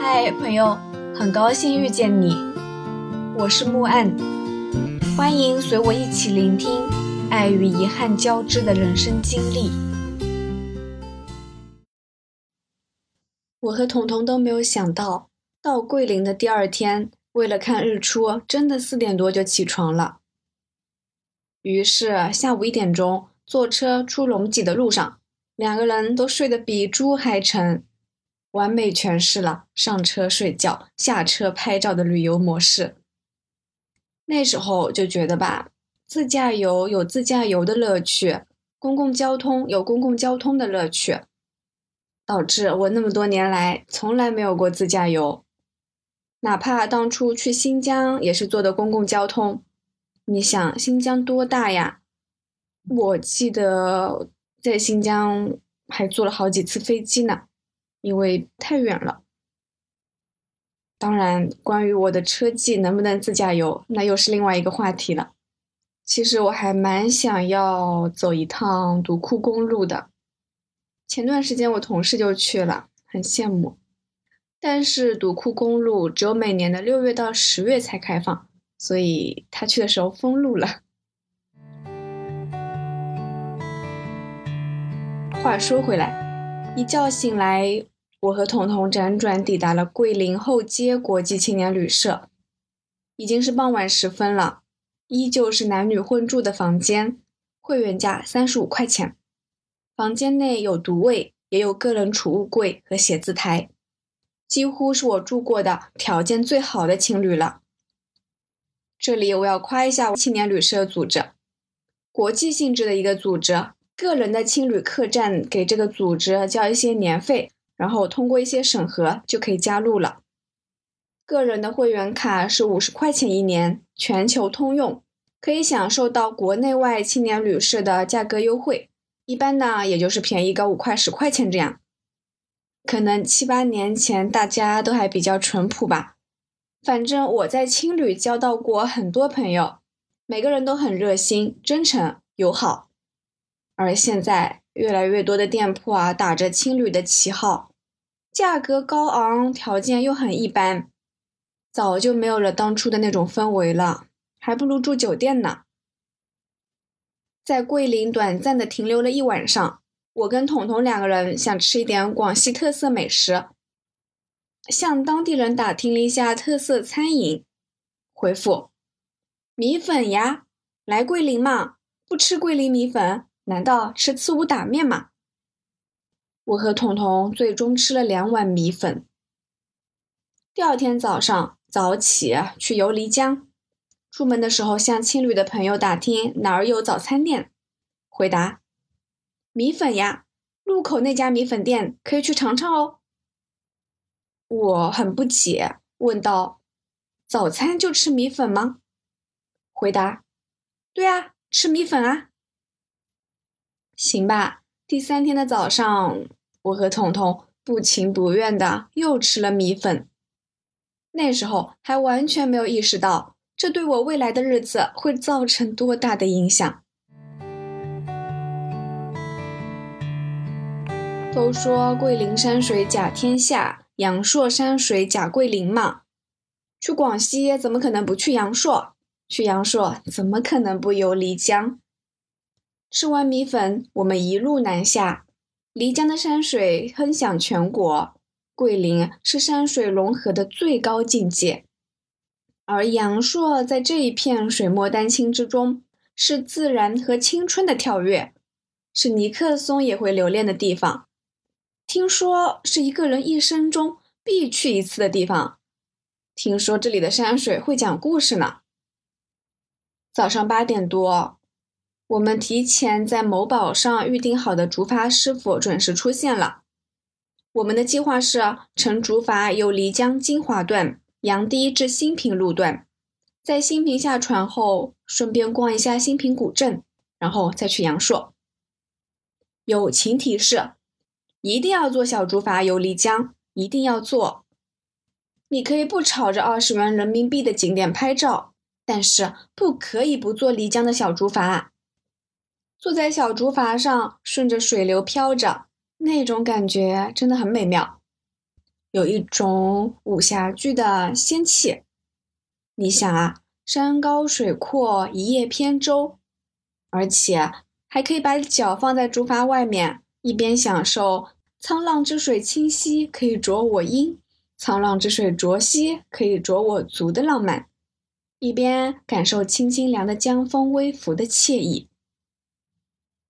嗨，朋友，很高兴遇见你，我是木岸，欢迎随我一起聆听爱与遗憾交织的人生经历。我和彤彤都没有想到，到桂林的第二天，为了看日出，真的四点多就起床了。于是下午一点钟，坐车出龙脊的路上，两个人都睡得比猪还沉。完美诠释了上车睡觉、下车拍照的旅游模式。那时候就觉得吧，自驾游有自驾游的乐趣，公共交通有公共交通的乐趣，导致我那么多年来从来没有过自驾游。哪怕当初去新疆也是坐的公共交通。你想新疆多大呀？我记得在新疆还坐了好几次飞机呢。因为太远了。当然，关于我的车技能不能自驾游，那又是另外一个话题了。其实我还蛮想要走一趟独库公路的。前段时间我同事就去了，很羡慕。但是独库公路只有每年的六月到十月才开放，所以他去的时候封路了。话说回来。一觉醒来，我和彤彤辗转抵达了桂林后街国际青年旅社，已经是傍晚时分了，依旧是男女混住的房间，会员价三十五块钱。房间内有独卫，也有个人储物柜和写字台，几乎是我住过的条件最好的青旅了。这里我要夸一下青年旅社组织，国际性质的一个组织。个人的青旅客栈给这个组织交一些年费，然后通过一些审核就可以加入了。个人的会员卡是五十块钱一年，全球通用，可以享受到国内外青年旅社的价格优惠。一般呢，也就是便宜个五块十块钱这样。可能七八年前大家都还比较淳朴吧。反正我在青旅交到过很多朋友，每个人都很热心、真诚、友好。而现在，越来越多的店铺啊，打着青旅的旗号，价格高昂，条件又很一般，早就没有了当初的那种氛围了，还不如住酒店呢。在桂林短暂的停留了一晚上，我跟彤彤两个人想吃一点广西特色美食，向当地人打听了一下特色餐饮，回复：米粉呀，来桂林嘛，不吃桂林米粉。难道吃刺五打面吗？我和彤彤最终吃了两碗米粉。第二天早上早起去游漓江，出门的时候向青旅的朋友打听哪儿有早餐店，回答：米粉呀，路口那家米粉店可以去尝尝哦。我很不解，问道：早餐就吃米粉吗？回答：对啊，吃米粉啊。行吧，第三天的早上，我和彤彤不情不愿的又吃了米粉。那时候还完全没有意识到，这对我未来的日子会造成多大的影响。都说桂林山水甲天下，阳朔山水甲桂林嘛。去广西怎么可能不去阳朔？去阳朔怎么可能不游漓江？吃完米粉，我们一路南下。漓江的山水哼响全国，桂林是山水融合的最高境界，而阳朔在这一片水墨丹青之中，是自然和青春的跳跃，是尼克松也会留恋的地方。听说是一个人一生中必去一次的地方。听说这里的山水会讲故事呢。早上八点多。我们提前在某宝上预定好的竹筏师傅准时出现了。我们的计划是乘竹筏由漓江金华段杨堤至新平路段，在新平下船后，顺便逛一下新平古镇，然后再去阳朔。友情提示：一定要坐小竹筏游漓江，一定要坐。你可以不吵着二十元人民币的景点拍照，但是不可以不坐漓江的小竹筏。坐在小竹筏上，顺着水流飘着，那种感觉真的很美妙。有一种武侠剧的仙气。你想啊，山高水阔，一叶扁舟，而且还可以把脚放在竹筏外面，一边享受沧浪之水清兮，可以濯我缨；沧浪之水浊兮，可以濯我足的浪漫，一边感受清清凉的江风微拂的惬意。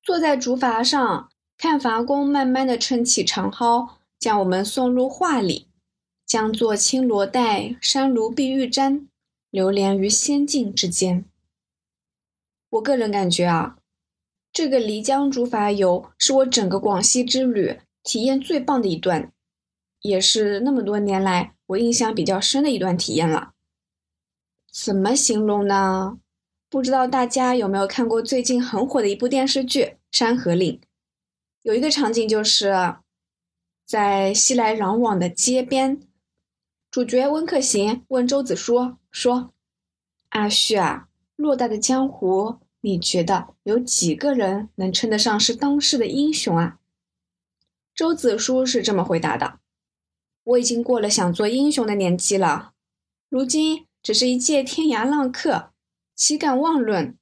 坐在竹筏上，看筏工慢慢的撑起长篙，将我们送入画里，将作青罗带，山庐碧玉簪。流连于仙境之间。我个人感觉啊，这个漓江竹筏游是我整个广西之旅体验最棒的一段，也是那么多年来我印象比较深的一段体验了。怎么形容呢？不知道大家有没有看过最近很火的一部电视剧《山河令》？有一个场景就是在熙来攘往的街边。主角温客行问周子舒说：“阿旭啊，偌大的江湖，你觉得有几个人能称得上是当世的英雄啊？”周子舒是这么回答的：“我已经过了想做英雄的年纪了，如今只是一介天涯浪客，岂敢妄论？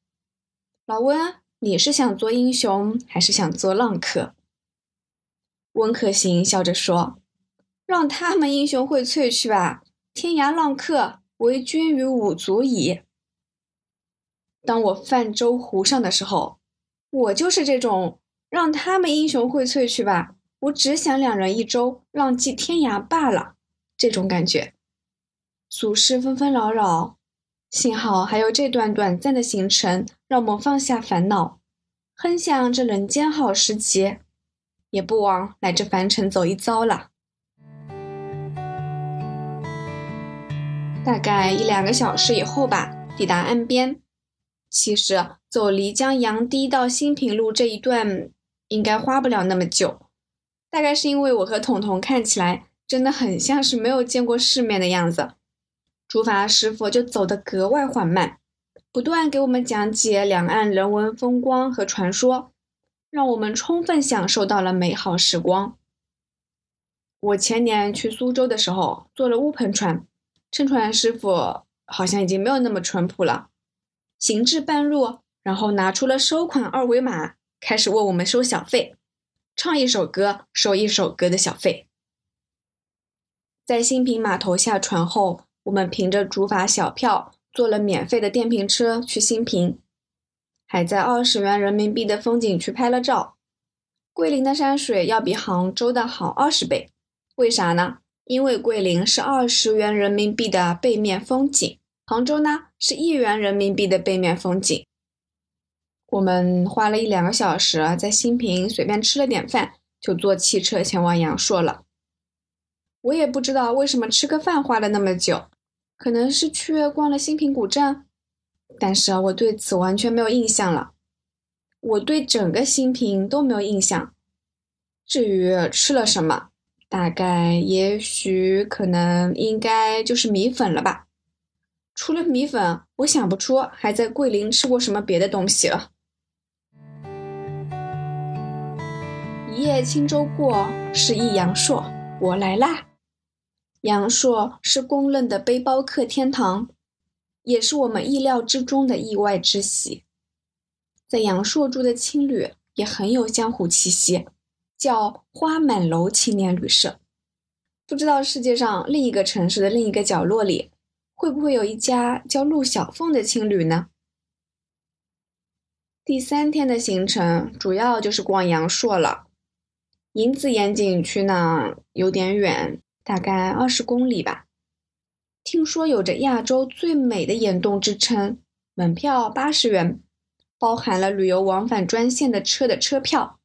老温，你是想做英雄，还是想做浪客？”温客行笑着说。让他们英雄荟萃去吧，天涯浪客为君与吾足矣。当我泛舟湖上的时候，我就是这种让他们英雄荟萃去吧，我只想两人一舟，浪迹天涯罢了。这种感觉，俗世纷纷扰扰，幸好还有这段短暂的行程，让我们放下烦恼，哼想这人间好时节，也不枉来这凡尘走一遭了。大概一两个小时以后吧，抵达岸边。其实走漓江杨堤到新平路这一段应该花不了那么久，大概是因为我和彤彤看起来真的很像是没有见过世面的样子，竹筏师傅就走得格外缓慢，不断给我们讲解两岸人文风光和传说，让我们充分享受到了美好时光。我前年去苏州的时候坐了乌篷船。乘船师傅好像已经没有那么淳朴了，行至半路，然后拿出了收款二维码，开始问我们收小费，唱一首歌收一首歌的小费。在新平码头下船后，我们凭着竹筏小票坐了免费的电瓶车去新平，还在二十元人民币的风景区拍了照。桂林的山水要比杭州的好二十倍，为啥呢？因为桂林是二十元人民币的背面风景，杭州呢是一元人民币的背面风景。我们花了一两个小时在新平随便吃了点饭，就坐汽车前往阳朔了。我也不知道为什么吃个饭花了那么久，可能是去逛了新平古镇，但是我对此完全没有印象了。我对整个新平都没有印象。至于吃了什么？大概、也许、可能、应该就是米粉了吧。除了米粉，我想不出还在桂林吃过什么别的东西了。一叶轻舟过，是忆阳朔，我来啦。阳朔是公认的背包客天堂，也是我们意料之中的意外之喜。在阳朔住的青旅也很有江湖气息。叫花满楼青年旅社，不知道世界上另一个城市的另一个角落里，会不会有一家叫陆小凤的青旅呢？第三天的行程主要就是逛阳朔了。银子岩景区呢有点远，大概二十公里吧。听说有着亚洲最美的岩洞之称，门票八十元，包含了旅游往返专线的车的车票。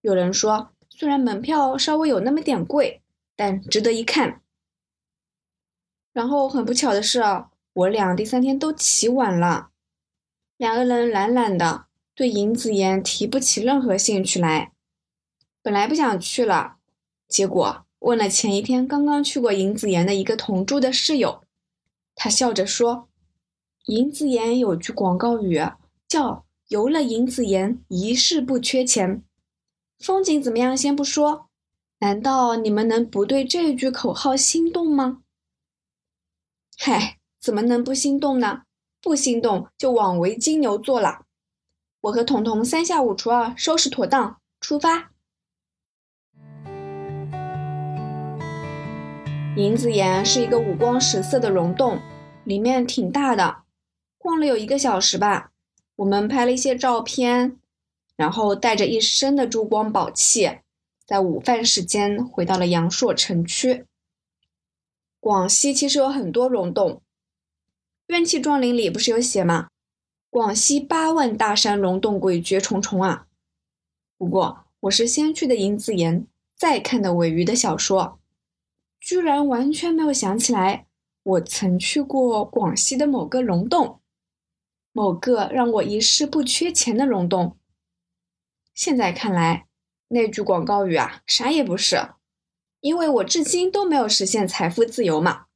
有人说，虽然门票稍微有那么点贵，但值得一看。然后很不巧的是，我俩第三天都起晚了，两个人懒懒的，对银子岩提不起任何兴趣来。本来不想去了，结果问了前一天刚刚去过银子岩的一个同住的室友，他笑着说：“银子岩有句广告语，叫‘游了银子岩，一世不缺钱’。”风景怎么样？先不说，难道你们能不对这句口号心动吗？嗨，怎么能不心动呢？不心动就枉为金牛座了。我和彤彤三下五除二收拾妥当，出发。银子岩是一个五光十色的溶洞，里面挺大的，逛了有一个小时吧。我们拍了一些照片，然后带着一身的珠光宝气，在午饭时间回到了阳朔城区。广西其实有很多溶洞，《怨气壮林》里不是有写吗？广西八万大山溶洞诡谲重重啊！不过我是先去的银子岩，再看的尾鱼的小说。居然完全没有想起来，我曾去过广西的某个溶洞，某个让我一世不缺钱的溶洞。现在看来，那句广告语啊，啥也不是，因为我至今都没有实现财富自由嘛。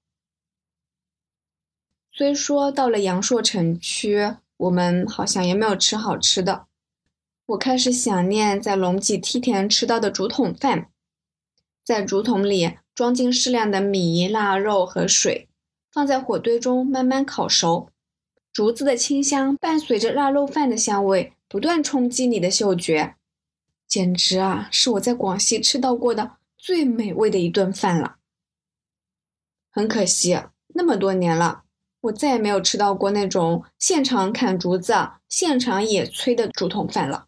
虽说到了阳朔城区，我们好像也没有吃好吃的，我开始想念在龙脊梯田吃到的竹筒饭，在竹筒里。装进适量的米、腊肉和水，放在火堆中慢慢烤熟。竹子的清香伴随着腊肉饭的香味，不断冲击你的嗅觉，简直啊，是我在广西吃到过的最美味的一顿饭了。很可惜，那么多年了，我再也没有吃到过那种现场砍竹子、现场野炊的竹筒饭了。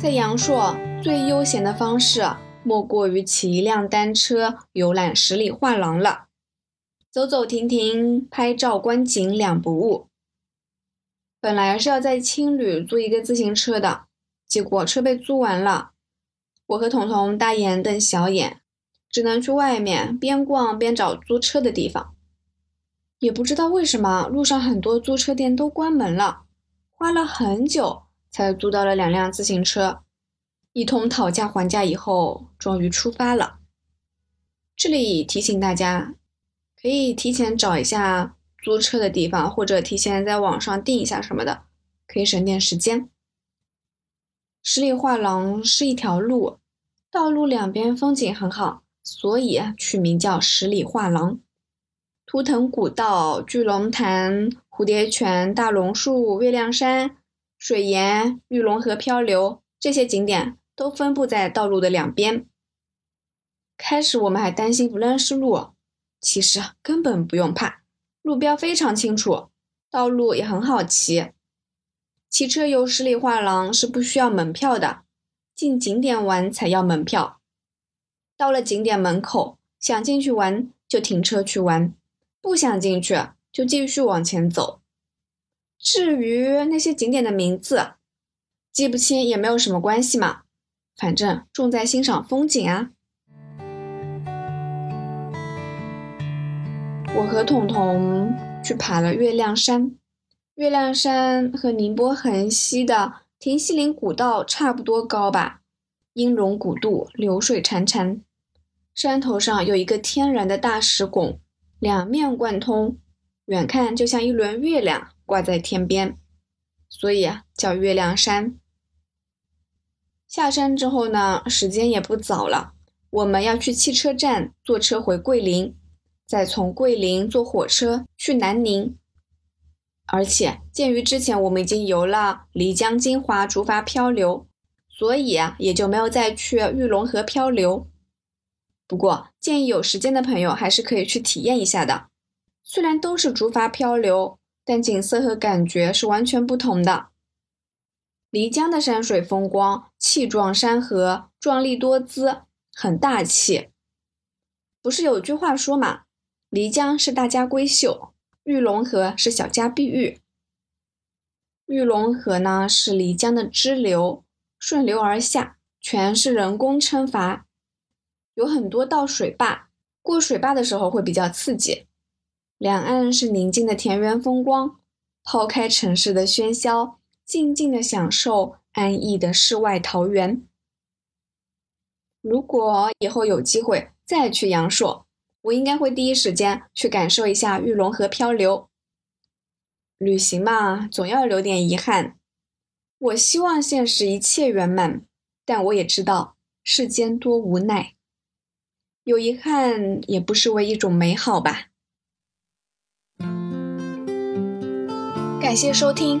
在阳朔。最悠闲的方式，莫过于骑一辆单车游览十里画廊了。走走停停，拍照观景两不误。本来是要在青旅租一个自行车的，结果车被租完了。我和彤彤大眼瞪小眼，只能去外面边逛边找租车的地方。也不知道为什么，路上很多租车店都关门了，花了很久才租到了两辆自行车。一通讨价还价以后，终于出发了。这里提醒大家，可以提前找一下租车的地方，或者提前在网上订一下什么的，可以省点时间。十里画廊是一条路，道路两边风景很好，所以取名叫十里画廊。图腾古道、巨龙潭、蝴蝶泉、大榕树、月亮山、水岩、玉龙河漂流这些景点。都分布在道路的两边。开始我们还担心不认识路，其实根本不用怕，路标非常清楚，道路也很好骑。骑车游十里画廊是不需要门票的，进景点玩才要门票。到了景点门口，想进去玩就停车去玩，不想进去就继续往前走。至于那些景点的名字，记不清也没有什么关系嘛。反正重在欣赏风景啊！我和彤彤去爬了月亮山。月亮山和宁波横溪的亭溪林古道差不多高吧？音容古渡，流水潺潺。山头上有一个天然的大石拱，两面贯通，远看就像一轮月亮挂在天边，所以啊叫月亮山。下山之后呢，时间也不早了，我们要去汽车站坐车回桂林，再从桂林坐火车去南宁。而且鉴于之前我们已经游了漓江金华竹筏漂流，所以啊也就没有再去玉龙河漂流。不过建议有时间的朋友还是可以去体验一下的，虽然都是竹筏漂流，但景色和感觉是完全不同的。漓江的山水风光，气壮山河，壮丽多姿，很大气。不是有句话说嘛？漓江是大家闺秀，玉龙河是小家碧玉。玉龙河呢是漓江的支流，顺流而下，全是人工撑筏，有很多道水坝。过水坝的时候会比较刺激。两岸是宁静的田园风光，抛开城市的喧嚣。静静的享受安逸的世外桃源。如果以后有机会再去阳朔，我应该会第一时间去感受一下玉龙河漂流。旅行嘛，总要留点遗憾。我希望现实一切圆满，但我也知道世间多无奈。有遗憾也不失为一种美好吧。感谢收听，